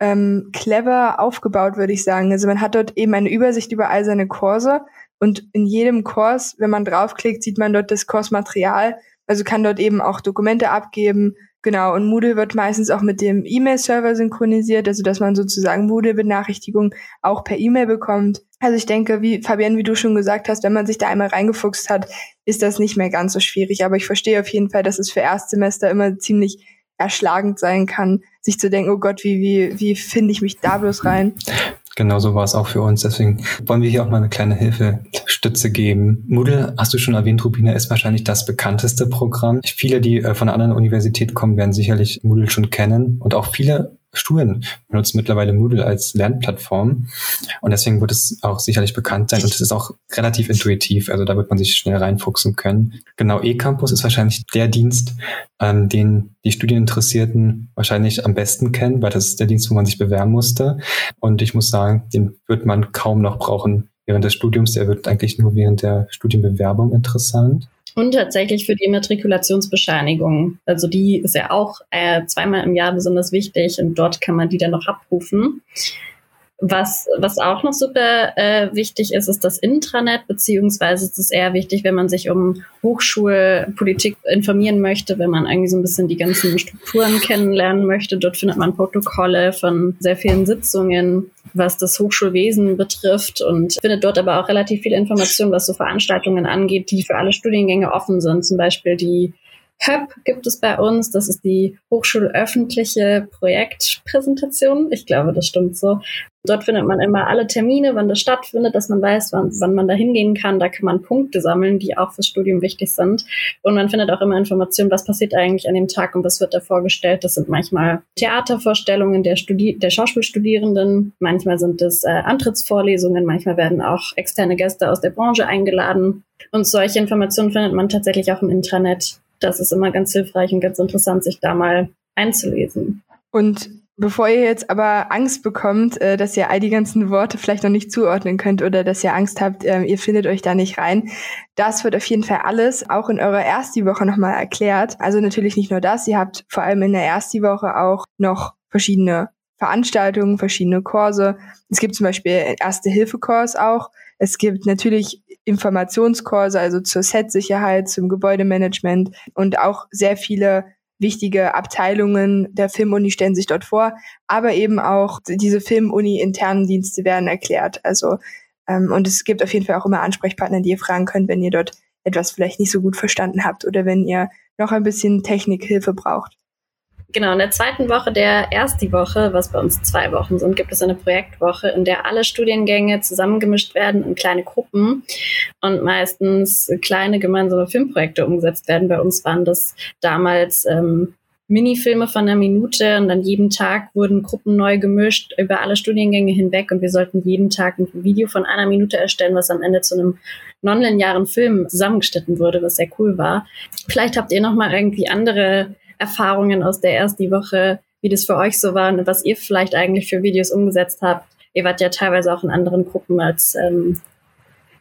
Speaker 6: ähm, clever aufgebaut, würde ich sagen. Also man hat dort eben eine Übersicht über all seine Kurse und in jedem Kurs, wenn man draufklickt, sieht man dort das Kursmaterial. Also kann dort eben auch Dokumente abgeben. Genau, und Moodle wird meistens auch mit dem E-Mail-Server synchronisiert, also dass man sozusagen Moodle-Benachrichtigungen auch per E-Mail bekommt. Also ich denke, wie Fabian, wie du schon gesagt hast, wenn man sich da einmal reingefuchst hat, ist das nicht mehr ganz so schwierig. Aber ich verstehe auf jeden Fall, dass es für Erstsemester immer ziemlich erschlagend sein kann, sich zu denken, oh Gott, wie, wie, wie finde ich mich da bloß rein?
Speaker 1: Genau so war es auch für uns. Deswegen wollen wir hier auch mal eine kleine Hilfestütze geben. Moodle, hast du schon erwähnt, Rubina, ist wahrscheinlich das bekannteste Programm. Viele, die äh, von einer anderen Universität kommen, werden sicherlich Moodle schon kennen. Und auch viele Schulen benutzen mittlerweile Moodle als Lernplattform und deswegen wird es auch sicherlich bekannt sein und es ist auch relativ intuitiv, also da wird man sich schnell reinfuchsen können. Genau, eCampus ist wahrscheinlich der Dienst, ähm, den die Studieninteressierten wahrscheinlich am besten kennen, weil das ist der Dienst, wo man sich bewerben musste und ich muss sagen, den wird man kaum noch brauchen während des Studiums, der wird eigentlich nur während der Studienbewerbung interessant.
Speaker 5: Und tatsächlich für die Matrikulationsbescheinigung. Also die ist ja auch äh, zweimal im Jahr besonders wichtig und dort kann man die dann noch abrufen. Was, was auch noch super äh, wichtig ist, ist das Intranet, beziehungsweise ist es eher wichtig, wenn man sich um Hochschulpolitik informieren möchte, wenn man irgendwie so ein bisschen die ganzen Strukturen kennenlernen möchte. Dort findet man Protokolle von sehr vielen Sitzungen, was das Hochschulwesen betrifft und findet dort aber auch relativ viel Information, was so Veranstaltungen angeht, die für alle Studiengänge offen sind. Zum Beispiel die HÖP gibt es bei uns. Das ist die Hochschulöffentliche Projektpräsentation. Ich glaube, das stimmt so. Dort findet man immer alle Termine, wann das stattfindet, dass man weiß, wann, wann man da hingehen kann. Da kann man Punkte sammeln, die auch fürs Studium wichtig sind. Und man findet auch immer Informationen, was passiert eigentlich an dem Tag und was wird da vorgestellt. Das sind manchmal Theatervorstellungen der, Studi der Schauspielstudierenden, manchmal sind es äh, Antrittsvorlesungen, manchmal werden auch externe Gäste aus der Branche eingeladen. Und solche Informationen findet man tatsächlich auch im Intranet. Das ist immer ganz hilfreich und ganz interessant, sich da mal einzulesen.
Speaker 6: Und Bevor ihr jetzt aber Angst bekommt, äh, dass ihr all die ganzen Worte vielleicht noch nicht zuordnen könnt oder dass ihr Angst habt, äh, ihr findet euch da nicht rein, das wird auf jeden Fall alles auch in eurer Ersti-Woche nochmal erklärt. Also natürlich nicht nur das, ihr habt vor allem in der Ersti-Woche auch noch verschiedene Veranstaltungen, verschiedene Kurse. Es gibt zum Beispiel Erste-Hilfe-Kurs auch. Es gibt natürlich Informationskurse, also zur Set-Sicherheit, zum Gebäudemanagement und auch sehr viele wichtige Abteilungen der Filmuni stellen sich dort vor, aber eben auch diese Filmuni-internen Dienste werden erklärt. Also ähm, und es gibt auf jeden Fall auch immer Ansprechpartner, die ihr fragen könnt, wenn ihr dort etwas vielleicht nicht so gut verstanden habt oder wenn ihr noch ein bisschen Technikhilfe braucht.
Speaker 5: Genau, in der zweiten Woche der ersten Woche, was bei uns zwei Wochen sind, gibt es eine Projektwoche, in der alle Studiengänge zusammengemischt werden in kleine Gruppen und meistens kleine gemeinsame Filmprojekte umgesetzt werden. Bei uns waren das damals ähm, Minifilme von einer Minute und an jedem Tag wurden Gruppen neu gemischt über alle Studiengänge hinweg und wir sollten jeden Tag ein Video von einer Minute erstellen, was am Ende zu einem nonlinearen Film zusammengeschnitten wurde, was sehr cool war. Vielleicht habt ihr noch mal irgendwie andere Erfahrungen aus der ersten Woche, wie das für euch so war und was ihr vielleicht eigentlich für Videos umgesetzt habt. Ihr wart ja teilweise auch in anderen Gruppen als ähm,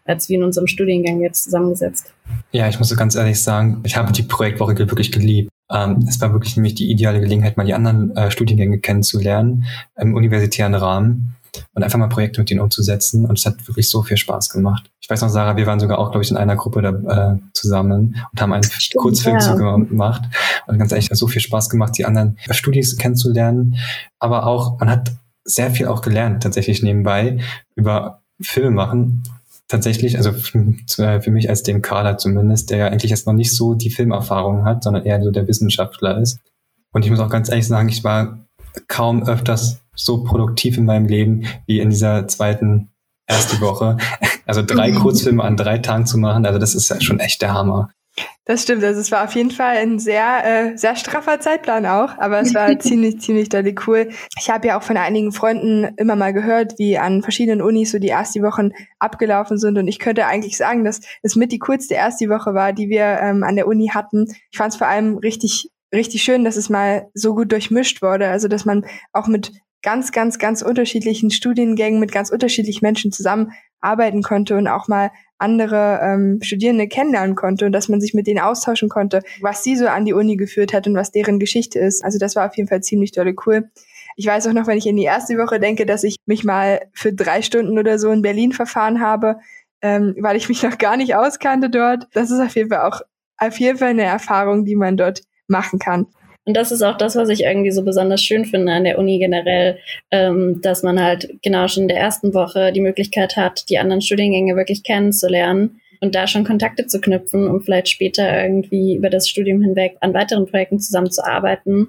Speaker 5: als wir in unserem Studiengang jetzt zusammengesetzt.
Speaker 1: Ja, ich muss ganz ehrlich sagen, ich habe die Projektwoche wirklich geliebt. Ähm, es war wirklich nämlich die ideale Gelegenheit, mal die anderen äh, Studiengänge kennenzulernen im universitären Rahmen und einfach mal Projekte mit denen umzusetzen. Und es hat wirklich so viel Spaß gemacht. Ich weiß noch, Sarah, wir waren sogar auch, glaube ich, in einer Gruppe da, äh, zusammen und haben einen Stimmt, Kurzfilm ja. gemacht. Und ganz ehrlich, hat so viel Spaß gemacht, die anderen Studis kennenzulernen. Aber auch, man hat sehr viel auch gelernt, tatsächlich nebenbei, über Filme machen tatsächlich, also für mich als dem Kader zumindest, der ja eigentlich jetzt noch nicht so die Filmerfahrung hat, sondern eher so der Wissenschaftler ist. Und ich muss auch ganz ehrlich sagen, ich war kaum öfters so produktiv in meinem Leben wie in dieser zweiten erste Woche. Also drei Kurzfilme an drei Tagen zu machen, also das ist ja schon echt der Hammer.
Speaker 6: Das stimmt, also es war auf jeden Fall ein sehr, äh, sehr straffer Zeitplan auch, aber es war ziemlich, ziemlich dolle cool. Ich habe ja auch von einigen Freunden immer mal gehört, wie an verschiedenen Unis so die erste Wochen abgelaufen sind und ich könnte eigentlich sagen, dass es mit die coolste erste Woche war, die wir ähm, an der Uni hatten. Ich fand es vor allem richtig, richtig schön, dass es mal so gut durchmischt wurde, also dass man auch mit ganz, ganz, ganz unterschiedlichen Studiengängen mit ganz unterschiedlichen Menschen zusammenarbeiten konnte und auch mal andere ähm, Studierende kennenlernen konnte und dass man sich mit denen austauschen konnte, was sie so an die Uni geführt hat und was deren Geschichte ist. Also das war auf jeden Fall ziemlich dolle cool. Ich weiß auch noch, wenn ich in die erste Woche denke, dass ich mich mal für drei Stunden oder so in Berlin verfahren habe, ähm, weil ich mich noch gar nicht auskannte dort. Das ist auf jeden Fall auch auf jeden Fall eine Erfahrung, die man dort machen kann.
Speaker 5: Und das ist auch das, was ich irgendwie so besonders schön finde an der Uni generell, ähm, dass man halt genau schon in der ersten Woche die Möglichkeit hat, die anderen Studiengänge wirklich kennenzulernen und da schon Kontakte zu knüpfen, um vielleicht später irgendwie über das Studium hinweg an weiteren Projekten zusammenzuarbeiten.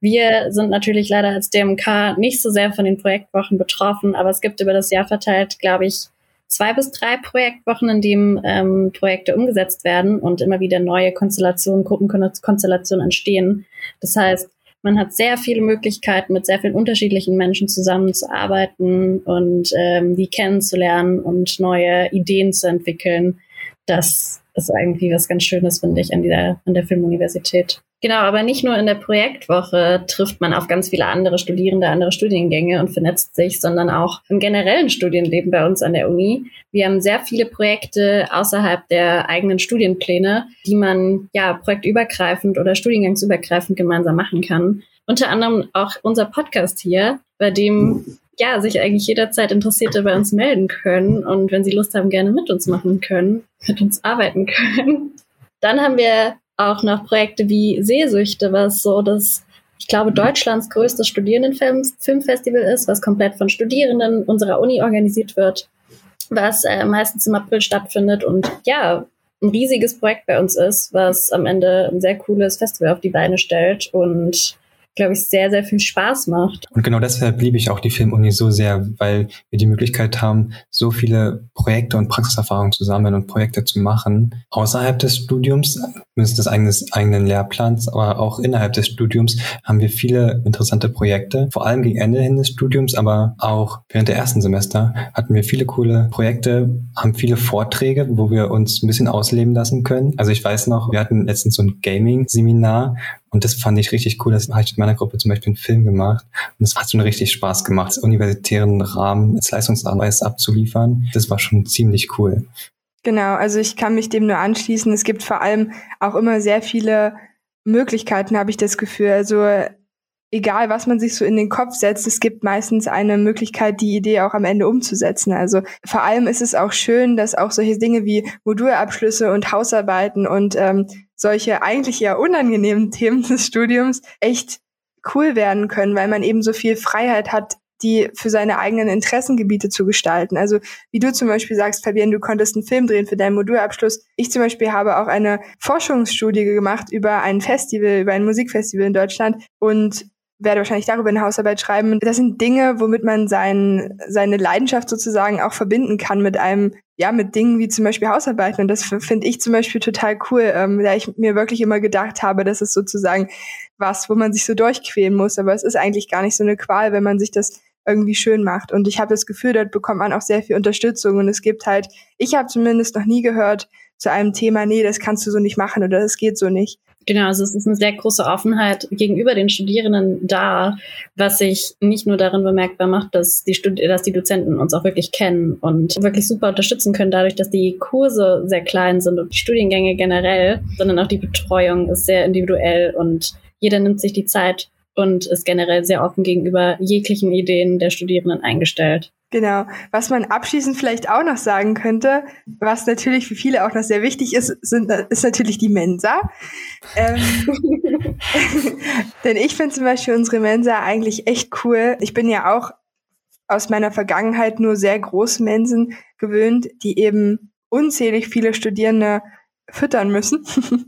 Speaker 5: Wir sind natürlich leider als DMK nicht so sehr von den Projektwochen betroffen, aber es gibt über das Jahr verteilt, glaube ich, zwei bis drei Projektwochen, in denen ähm, Projekte umgesetzt werden und immer wieder neue Konstellationen, Gruppenkonstellationen entstehen. Das heißt, man hat sehr viele Möglichkeiten, mit sehr vielen unterschiedlichen Menschen zusammenzuarbeiten und ähm, die kennenzulernen und neue Ideen zu entwickeln. Das ist irgendwie was ganz Schönes, finde ich, an der, an der Filmuniversität. Genau, aber nicht nur in der Projektwoche trifft man auf ganz viele andere Studierende, andere Studiengänge und vernetzt sich, sondern auch im generellen Studienleben bei uns an der Uni. Wir haben sehr viele Projekte außerhalb der eigenen Studienpläne, die man ja projektübergreifend oder studiengangsübergreifend gemeinsam machen kann. Unter anderem auch unser Podcast hier, bei dem ja, sich eigentlich jederzeit Interessierte bei uns melden können und wenn sie Lust haben, gerne mit uns machen können, mit uns arbeiten können. Dann haben wir auch noch Projekte wie Sehsüchte, was so das, ich glaube, Deutschlands größtes Studierendenfilmfestival ist, was komplett von Studierenden unserer Uni organisiert wird, was äh, meistens im April stattfindet und ja, ein riesiges Projekt bei uns ist, was am Ende ein sehr cooles Festival auf die Beine stellt und glaube ich, sehr, sehr viel Spaß macht.
Speaker 1: Und genau deshalb liebe ich auch die Filmuni so sehr, weil wir die Möglichkeit haben, so viele Projekte und Praxiserfahrungen zu sammeln und Projekte zu machen, außerhalb des Studiums, mindestens des eigenen, eigenen Lehrplans, aber auch innerhalb des Studiums haben wir viele interessante Projekte, vor allem gegen Ende hin des Studiums, aber auch während der ersten Semester hatten wir viele coole Projekte, haben viele Vorträge, wo wir uns ein bisschen ausleben lassen können. Also ich weiß noch, wir hatten letztens so ein Gaming-Seminar, und das fand ich richtig cool. Das habe ich mit meiner Gruppe zum Beispiel einen Film gemacht. Und es hat schon richtig Spaß gemacht, das universitären Rahmen als Leistungsarbeit abzuliefern. Das war schon ziemlich cool.
Speaker 6: Genau, also ich kann mich dem nur anschließen. Es gibt vor allem auch immer sehr viele Möglichkeiten, habe ich das Gefühl. Also egal, was man sich so in den Kopf setzt, es gibt meistens eine Möglichkeit, die Idee auch am Ende umzusetzen. Also vor allem ist es auch schön, dass auch solche Dinge wie Modulabschlüsse und Hausarbeiten und ähm, solche eigentlich eher unangenehmen Themen des Studiums echt cool werden können, weil man eben so viel Freiheit hat, die für seine eigenen Interessengebiete zu gestalten. Also wie du zum Beispiel sagst, Fabian, du konntest einen Film drehen für deinen Modulabschluss. Ich zum Beispiel habe auch eine Forschungsstudie gemacht über ein Festival, über ein Musikfestival in Deutschland und werde wahrscheinlich darüber eine Hausarbeit schreiben. Das sind Dinge, womit man sein, seine Leidenschaft sozusagen auch verbinden kann mit einem, ja, mit Dingen wie zum Beispiel Hausarbeiten. Und das finde ich zum Beispiel total cool, ähm, da ich mir wirklich immer gedacht habe, das ist sozusagen was, wo man sich so durchquälen muss. Aber es ist eigentlich gar nicht so eine Qual, wenn man sich das irgendwie schön macht. Und ich habe das Gefühl, dort bekommt man auch sehr viel Unterstützung. Und es gibt halt, ich habe zumindest noch nie gehört zu einem Thema, nee, das kannst du so nicht machen oder das geht so nicht.
Speaker 5: Genau, also es ist eine sehr große Offenheit gegenüber den Studierenden da, was sich nicht nur darin bemerkbar macht, dass die, Stud dass die Dozenten uns auch wirklich kennen und wirklich super unterstützen können, dadurch, dass die Kurse sehr klein sind und die Studiengänge generell, sondern auch die Betreuung ist sehr individuell und jeder nimmt sich die Zeit und ist generell sehr offen gegenüber jeglichen Ideen der Studierenden eingestellt.
Speaker 6: Genau. Was man abschließend vielleicht auch noch sagen könnte, was natürlich für viele auch noch sehr wichtig ist, sind, ist natürlich die Mensa. Ähm, denn ich finde zum Beispiel unsere Mensa eigentlich echt cool. Ich bin ja auch aus meiner Vergangenheit nur sehr große Mensen gewöhnt, die eben unzählig viele Studierende füttern müssen.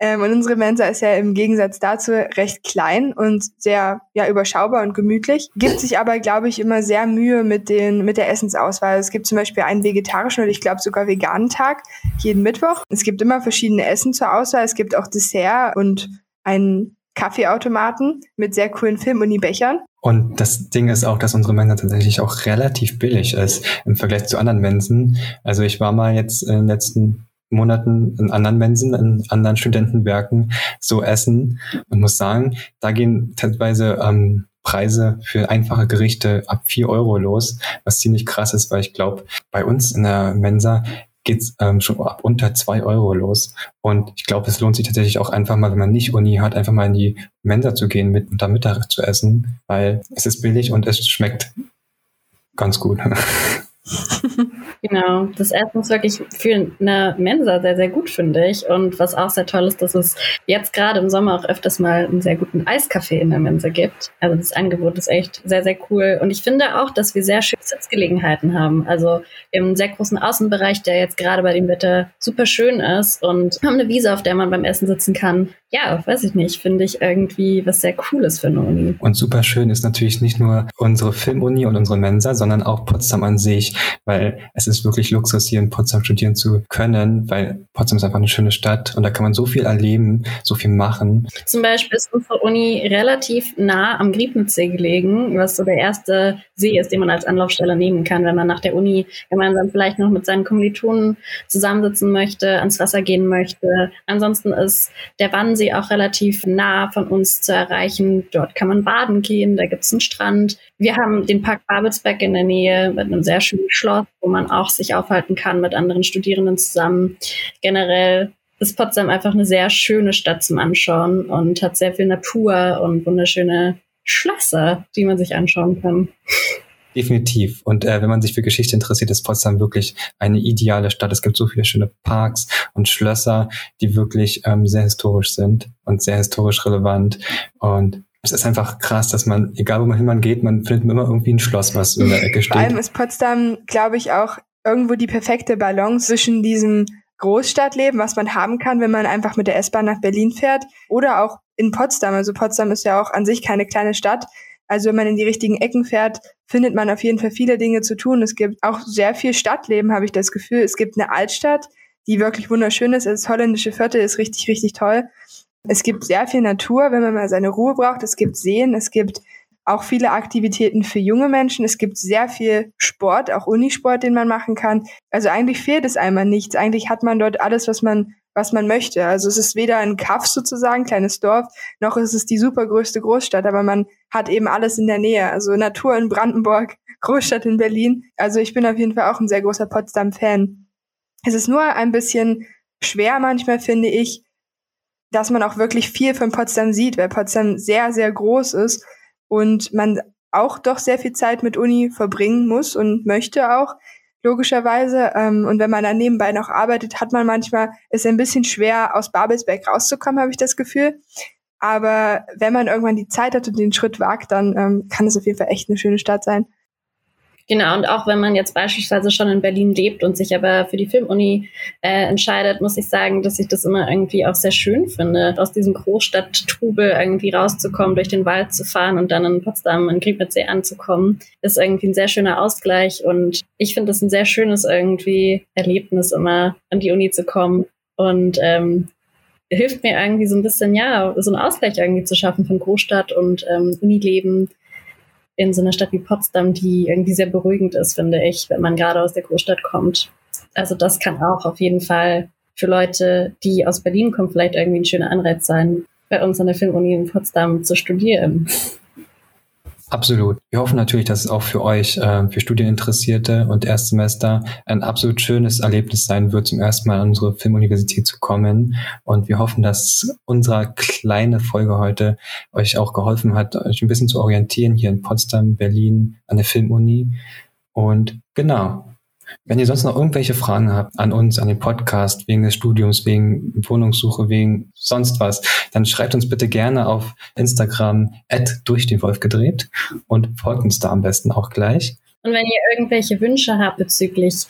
Speaker 6: ähm, und unsere Mensa ist ja im Gegensatz dazu recht klein und sehr ja, überschaubar und gemütlich. Gibt sich aber, glaube ich, immer sehr Mühe mit, den, mit der Essensauswahl. Es gibt zum Beispiel einen vegetarischen oder ich glaube sogar veganen Tag jeden Mittwoch. Es gibt immer verschiedene Essen zur Auswahl. Es gibt auch Dessert und einen Kaffeeautomaten mit sehr coolen Film-Uni-Bechern.
Speaker 1: Und das Ding ist auch, dass unsere Mensa tatsächlich auch relativ billig ist im Vergleich zu anderen Mensen. Also ich war mal jetzt in den letzten Monaten in anderen Mensen, in anderen Studentenwerken so essen und muss sagen, da gehen teilweise ähm, Preise für einfache Gerichte ab vier Euro los, was ziemlich krass ist, weil ich glaube, bei uns in der Mensa geht's ähm, schon ab unter zwei Euro los. Und ich glaube, es lohnt sich tatsächlich auch einfach mal, wenn man nicht Uni hat, einfach mal in die Mensa zu gehen mit und da Mittag zu essen, weil es ist billig und es schmeckt ganz gut.
Speaker 5: Genau, das Essen ist wirklich für eine Mensa sehr, sehr gut, finde ich. Und was auch sehr toll ist, dass es jetzt gerade im Sommer auch öfters mal einen sehr guten Eiskaffee in der Mensa gibt. Also das Angebot ist echt sehr, sehr cool. Und ich finde auch, dass wir sehr schöne Sitzgelegenheiten haben. Also einen sehr großen Außenbereich, der jetzt gerade bei dem Wetter super schön ist und haben eine Wiese, auf der man beim Essen sitzen kann. Ja, weiß ich nicht, finde ich irgendwie was sehr Cooles für eine Uni.
Speaker 1: Und super schön ist natürlich nicht nur unsere Filmuni und unsere Mensa, sondern auch Potsdam an sich, weil es ist wirklich Luxus, hier in Potsdam studieren zu können, weil Potsdam ist einfach eine schöne Stadt und da kann man so viel erleben, so viel machen.
Speaker 5: Zum Beispiel ist unsere Uni relativ nah am Griebnitzsee gelegen, was so der erste See ist, den man als Anlaufstelle nehmen kann, wenn man nach der Uni gemeinsam vielleicht noch mit seinen Kommilitonen zusammensitzen möchte, ans Wasser gehen möchte. Ansonsten ist der Wannsee auch relativ nah von uns zu erreichen. Dort kann man baden gehen, da gibt es einen Strand. Wir haben den Park Babelsberg in der Nähe mit einem sehr schönen Schloss, wo man auch sich aufhalten kann mit anderen Studierenden zusammen. Generell ist Potsdam einfach eine sehr schöne Stadt zum Anschauen und hat sehr viel Natur und wunderschöne Schlösser, die man sich anschauen kann.
Speaker 1: Definitiv. Und äh, wenn man sich für Geschichte interessiert, ist Potsdam wirklich eine ideale Stadt. Es gibt so viele schöne Parks und Schlösser, die wirklich ähm, sehr historisch sind und sehr historisch relevant. Und es ist einfach krass, dass man, egal wo man geht, man findet immer irgendwie ein Schloss, was in der Ecke steht.
Speaker 6: Vor allem ist Potsdam, glaube ich, auch irgendwo die perfekte Balance zwischen diesem Großstadtleben, was man haben kann, wenn man einfach mit der S-Bahn nach Berlin fährt, oder auch in Potsdam. Also Potsdam ist ja auch an sich keine kleine Stadt. Also wenn man in die richtigen Ecken fährt, findet man auf jeden Fall viele Dinge zu tun. Es gibt auch sehr viel Stadtleben, habe ich das Gefühl. Es gibt eine Altstadt, die wirklich wunderschön ist. Das holländische Viertel ist richtig, richtig toll. Es gibt sehr viel Natur, wenn man mal seine Ruhe braucht. Es gibt Seen, es gibt auch viele Aktivitäten für junge Menschen. Es gibt sehr viel Sport, auch Unisport, den man machen kann. Also eigentlich fehlt es einmal nichts. Eigentlich hat man dort alles, was man was man möchte. Also es ist weder ein Kaff sozusagen, kleines Dorf, noch ist es die supergrößte Großstadt, aber man hat eben alles in der Nähe. Also Natur in Brandenburg, Großstadt in Berlin. Also ich bin auf jeden Fall auch ein sehr großer Potsdam-Fan. Es ist nur ein bisschen schwer manchmal, finde ich, dass man auch wirklich viel von Potsdam sieht, weil Potsdam sehr, sehr groß ist und man auch doch sehr viel Zeit mit Uni verbringen muss und möchte auch, logischerweise. Ähm, und wenn man dann nebenbei noch arbeitet, hat man manchmal, ist ein bisschen schwer, aus Babelsberg rauszukommen, habe ich das Gefühl. Aber wenn man irgendwann die Zeit hat und den Schritt wagt, dann ähm, kann es auf jeden Fall echt eine schöne Stadt sein.
Speaker 5: Genau, und auch wenn man jetzt beispielsweise schon in Berlin lebt und sich aber für die Filmuni äh, entscheidet, muss ich sagen, dass ich das immer irgendwie auch sehr schön finde, aus diesem Großstadttrubel irgendwie rauszukommen, durch den Wald zu fahren und dann in Potsdam in Griepitzsee anzukommen, ist irgendwie ein sehr schöner Ausgleich. Und ich finde es ein sehr schönes irgendwie Erlebnis, immer an die Uni zu kommen. Und ähm, hilft mir irgendwie so ein bisschen, ja, so einen Ausgleich irgendwie zu schaffen von Großstadt und ähm, Unileben in so einer Stadt wie Potsdam, die irgendwie sehr beruhigend ist, finde ich, wenn man gerade aus der Großstadt kommt. Also das kann auch auf jeden Fall für Leute, die aus Berlin kommen, vielleicht irgendwie ein schöner Anreiz sein, bei uns an der Filmuni in Potsdam zu studieren.
Speaker 1: Absolut. Wir hoffen natürlich, dass es auch für euch, äh, für Studieninteressierte und Erstsemester ein absolut schönes Erlebnis sein wird, zum ersten Mal an unsere Filmuniversität zu kommen. Und wir hoffen, dass unsere kleine Folge heute euch auch geholfen hat, euch ein bisschen zu orientieren hier in Potsdam, Berlin, an der Filmuni. Und genau, wenn ihr sonst noch irgendwelche Fragen habt an uns, an den Podcast, wegen des Studiums, wegen Wohnungssuche, wegen sonst was, dann schreibt uns bitte gerne auf Instagram durch den Wolf gedreht und folgt uns da am besten auch gleich.
Speaker 5: Und wenn ihr irgendwelche Wünsche habt bezüglich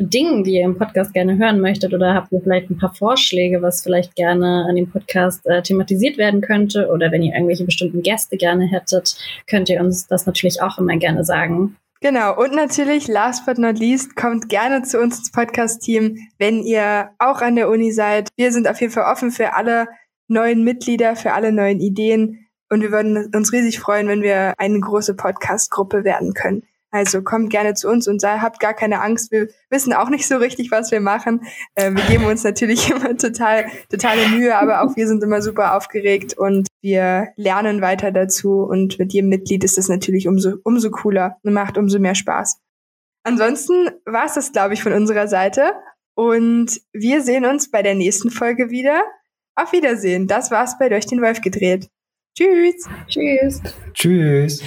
Speaker 5: Dingen, die ihr im Podcast gerne hören möchtet oder habt ihr vielleicht ein paar Vorschläge, was vielleicht gerne an dem Podcast äh, thematisiert werden könnte oder wenn ihr irgendwelche bestimmten Gäste gerne hättet, könnt ihr uns das natürlich auch immer gerne sagen.
Speaker 6: Genau, und natürlich, last but not least, kommt gerne zu uns ins Podcast-Team, wenn ihr auch an der Uni seid. Wir sind auf jeden Fall offen für alle neuen Mitglieder, für alle neuen Ideen. Und wir würden uns riesig freuen, wenn wir eine große Podcast-Gruppe werden können. Also kommt gerne zu uns und sei, habt gar keine Angst. Wir wissen auch nicht so richtig, was wir machen. Äh, wir geben uns natürlich immer total, totale Mühe, aber auch wir sind immer super aufgeregt und wir lernen weiter dazu. Und mit jedem Mitglied ist das natürlich umso, umso cooler und macht umso mehr Spaß. Ansonsten war es das, glaube ich, von unserer Seite. Und wir sehen uns bei der nächsten Folge wieder. Auf Wiedersehen. Das war's bei Durch den Wolf gedreht. Tschüss.
Speaker 5: Tschüss.
Speaker 1: Tschüss.